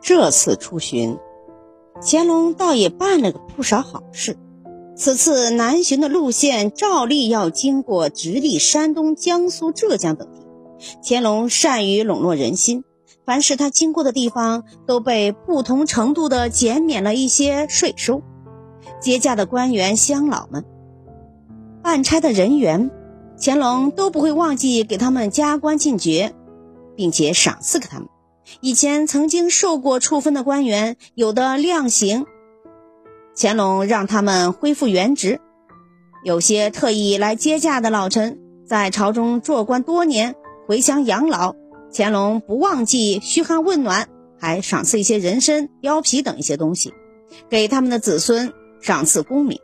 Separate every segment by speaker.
Speaker 1: 这次出巡，乾隆倒也办了个不少好事。此次南巡的路线照例要经过直隶山东、江苏、浙江等地。乾隆善于笼络人心，凡是他经过的地方，都被不同程度的减免了一些税收。接驾的官员乡老们，办差的人员，乾隆都不会忘记给他们加官进爵，并且赏赐给他们。以前曾经受过处分的官员，有的量刑。乾隆让他们恢复原职，有些特意来接驾的老臣，在朝中做官多年，回乡养老，乾隆不忘记嘘寒问暖，还赏赐一些人参、貂皮等一些东西，给他们的子孙赏赐功名。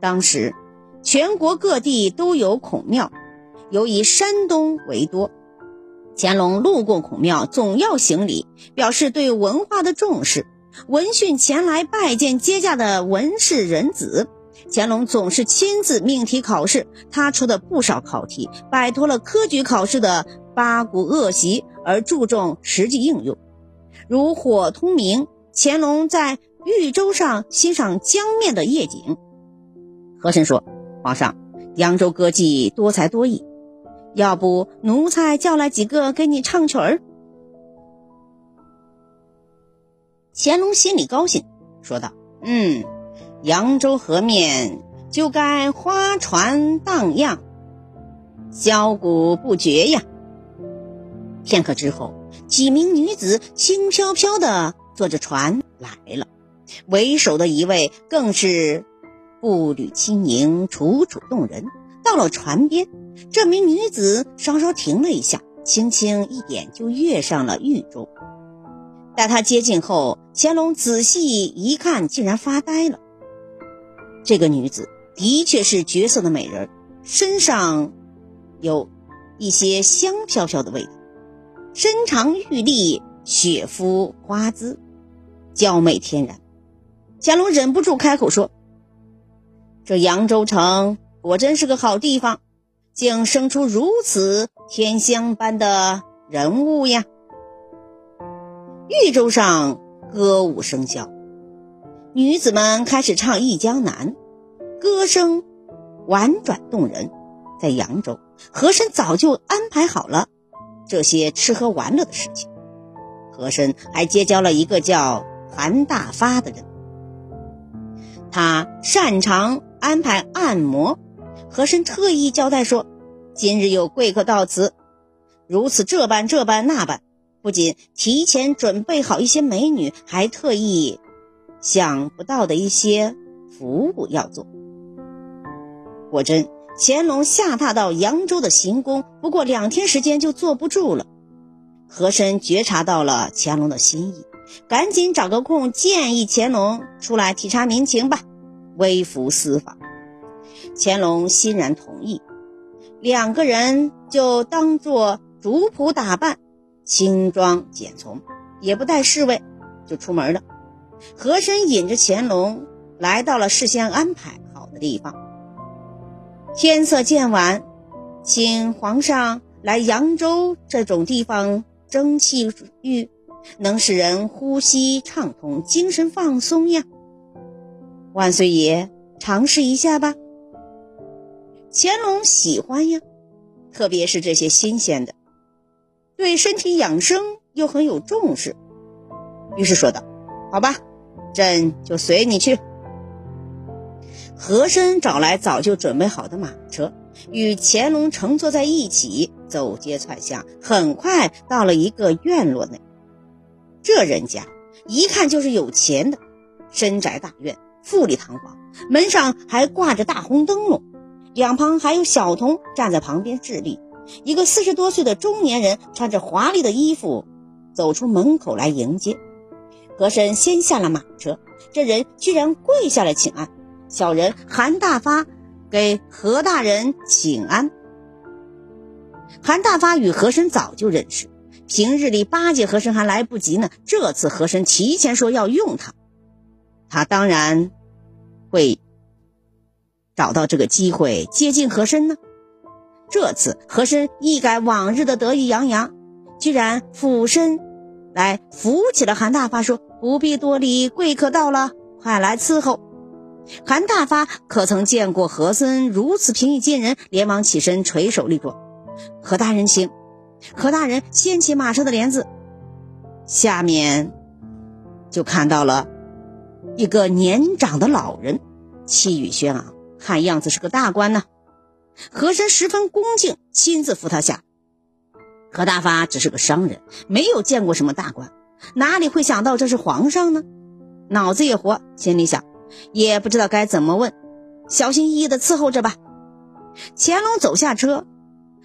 Speaker 1: 当时，全国各地都有孔庙，尤以山东为多。乾隆路过孔庙，总要行礼，表示对文化的重视。闻讯前来拜见接驾的文士人子，乾隆总是亲自命题考试。他出的不少考题，摆脱了科举考试的八股恶习，而注重实际应用。如火通明，乾隆在豫州上欣赏江面的夜景。和珅说：“皇上，扬州歌妓多才多艺，要不奴才叫来几个给你唱曲儿？”乾隆心里高兴，说道：“嗯，扬州河面就该花船荡漾，箫鼓不绝呀。”片刻之后，几名女子轻飘飘的坐着船来了，为首的一位更是步履轻盈，楚楚动人。到了船边，这名女子稍稍停了一下，轻轻一点就跃上了玉舟。待他接近后，乾隆仔细一看，竟然发呆了。这个女子的确是绝色的美人，身上有一些香飘飘的味道，身长玉立，雪肤花姿，娇媚天然。乾隆忍不住开口说：“这扬州城果真是个好地方，竟生出如此天香般的人物呀！”豫州上歌舞升箫，女子们开始唱《忆江南》，歌声婉转动人。在扬州，和珅早就安排好了这些吃喝玩乐的事情。和珅还结交了一个叫韩大发的人，他擅长安排按摩。和珅特意交代说：“今日有贵客到此，如此这般这般那般。”不仅提前准备好一些美女，还特意想不到的一些服务要做。果真，乾隆下榻到扬州的行宫，不过两天时间就坐不住了。和珅觉察到了乾隆的心意，赶紧找个空建议乾隆出来体察民情吧，微服私访。乾隆欣然同意，两个人就当做主仆打扮。轻装简从，也不带侍卫，就出门了。和珅引着乾隆来到了事先安排好的地方。天色渐晚，请皇上来扬州这种地方蒸汽浴，能使人呼吸畅通，精神放松呀。万岁爷，尝试一下吧。乾隆喜欢呀，特别是这些新鲜的。对身体养生又很有重视，于是说道：“好吧，朕就随你去。”和珅找来早就准备好的马车，与乾隆乘坐在一起，走街串巷，很快到了一个院落内。这人家一看就是有钱的，深宅大院，富丽堂皇，门上还挂着大红灯笼，两旁还有小童站在旁边致力。一个四十多岁的中年人穿着华丽的衣服走出门口来迎接和珅，先下了马车。这人居然跪下来请安，小人韩大发给何大人请安。韩大发与和珅早就认识，平日里巴结和珅还来不及呢，这次和珅提前说要用他，他当然会找到这个机会接近和珅呢。这次和珅一改往日的得意洋洋，居然俯身来扶起了韩大发，说：“不必多礼，贵客到了，快来伺候。”韩大发可曾见过和珅如此平易近人，连忙起身垂手立坐：“何大人请。”何大人掀起马车的帘子，下面就看到了一个年长的老人，气宇轩昂，看样子是个大官呢。和珅十分恭敬，亲自扶他下。何大发只是个商人，没有见过什么大官，哪里会想到这是皇上呢？脑子也活，心里想，也不知道该怎么问，小心翼翼的伺候着吧。乾隆走下车，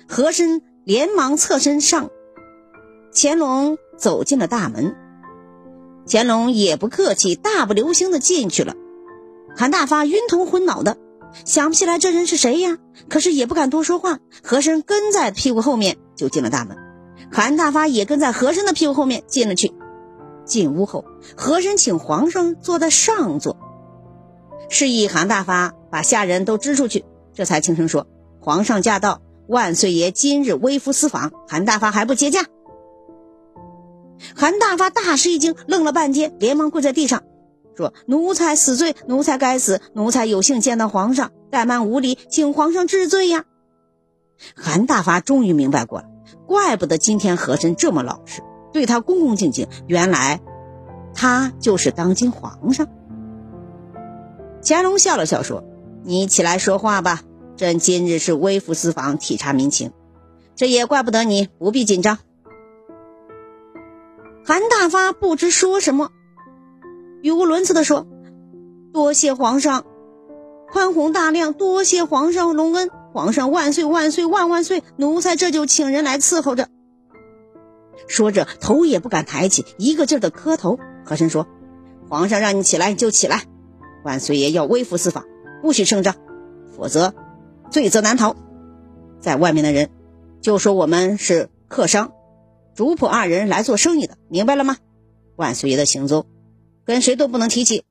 Speaker 1: 和珅连忙侧身上。乾隆走进了大门，乾隆也不客气，大步流星的进去了。韩大发晕头昏脑的。想不起来这人是谁呀？可是也不敢多说话。和珅跟在屁股后面就进了大门，韩大发也跟在和珅的屁股后面进了去。进屋后，和珅请皇上坐在上座，示意韩大发把下人都支出去，这才轻声说：“皇上驾到，万岁爷今日微服私访，韩大发还不接驾。”韩大发大吃一惊，愣了半天，连忙跪在地上。说奴才死罪，奴才该死，奴才有幸见到皇上，怠慢无礼，请皇上治罪呀！韩大发终于明白过来，怪不得今天和珅这么老实，对他恭恭敬敬，原来他就是当今皇上。乾隆笑了笑说：“你起来说话吧，朕今日是微服私访，体察民情，这也怪不得你，不必紧张。”韩大发不知说什么。语无伦次地说：“多谢皇上宽宏大量，多谢皇上隆恩，皇上万岁万岁万万岁！奴才这就请人来伺候着。”说着，头也不敢抬起，一个劲儿的磕头。和珅说：“皇上让你起来就起来，万岁爷要微服私访，不许声张，否则罪责难逃。在外面的人就说我们是客商，主仆二人来做生意的，明白了吗？万岁爷的行踪。”跟谁都不能提起。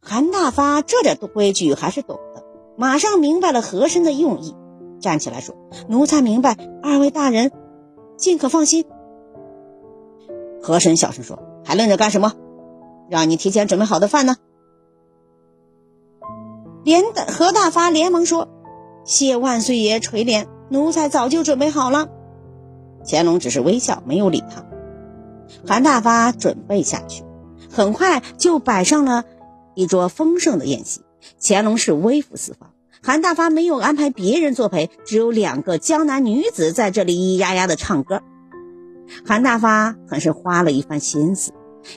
Speaker 1: 韩大发这点规矩还是懂的，马上明白了和珅的用意，站起来说：“奴才明白，二位大人尽可放心。”和珅小声说：“还愣着干什么？让你提前准备好的饭呢。”连的何大发连忙说：“谢万岁爷垂怜，奴才早就准备好了。”乾隆只是微笑，没有理他。韩大发准备下去。很快就摆上了一桌丰盛的宴席。乾隆是微服私访，韩大发没有安排别人作陪，只有两个江南女子在这里咿咿呀呀的唱歌。韩大发很是花了一番心思，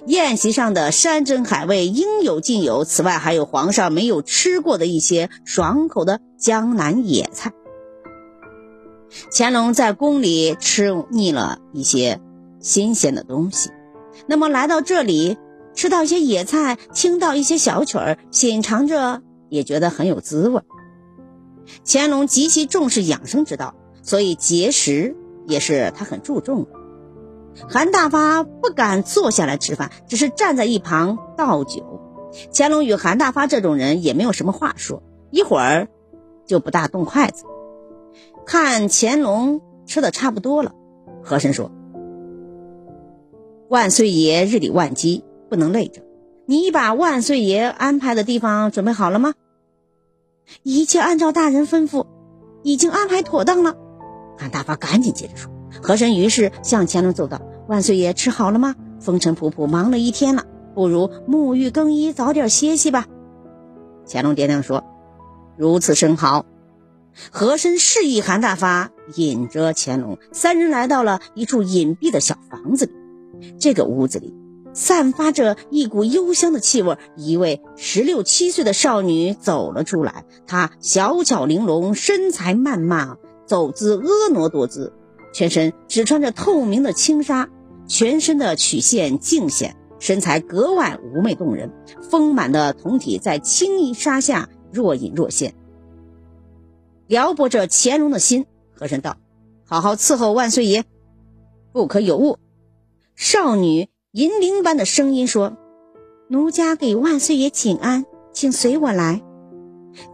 Speaker 1: 宴席上的山珍海味应有尽有，此外还有皇上没有吃过的一些爽口的江南野菜。乾隆在宫里吃腻了一些新鲜的东西，那么来到这里。吃到一些野菜，听到一些小曲儿，品尝着也觉得很有滋味。乾隆极其重视养生之道，所以节食也是他很注重的。韩大发不敢坐下来吃饭，只是站在一旁倒酒。乾隆与韩大发这种人也没有什么话说，一会儿就不大动筷子。看乾隆吃的差不多了，和珅说：“万岁爷日理万机。”不能累着，你把万岁爷安排的地方准备好了吗？一切按照大人吩咐，已经安排妥当了。韩大发赶紧接着说。和珅于是向乾隆奏道：“万岁爷吃好了吗？风尘仆仆忙了一天了，不如沐浴更衣，早点歇息吧。”乾隆点点说：“如此甚好。”和珅示意韩大发引着乾隆三人来到了一处隐蔽的小房子里。这个屋子里。散发着一股幽香的气味，一位十六七岁的少女走了出来。她小巧玲珑，身材曼曼，走姿婀娜多姿，全身只穿着透明的轻纱，全身的曲线尽显，身材格外妩媚动人。丰满的酮体在轻衣纱下若隐若现，撩拨着乾隆的心。和珅道：“好好伺候万岁爷，不可有误。”少女。银铃般的声音说：“奴家给万岁爷请安，请随我来。”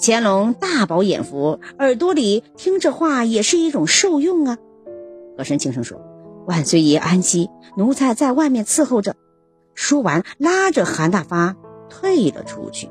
Speaker 1: 乾隆大饱眼福，耳朵里听这话也是一种受用啊。和珅轻声说：“万岁爷安息，奴才在外面伺候着。说完，拉着韩大发退了出去。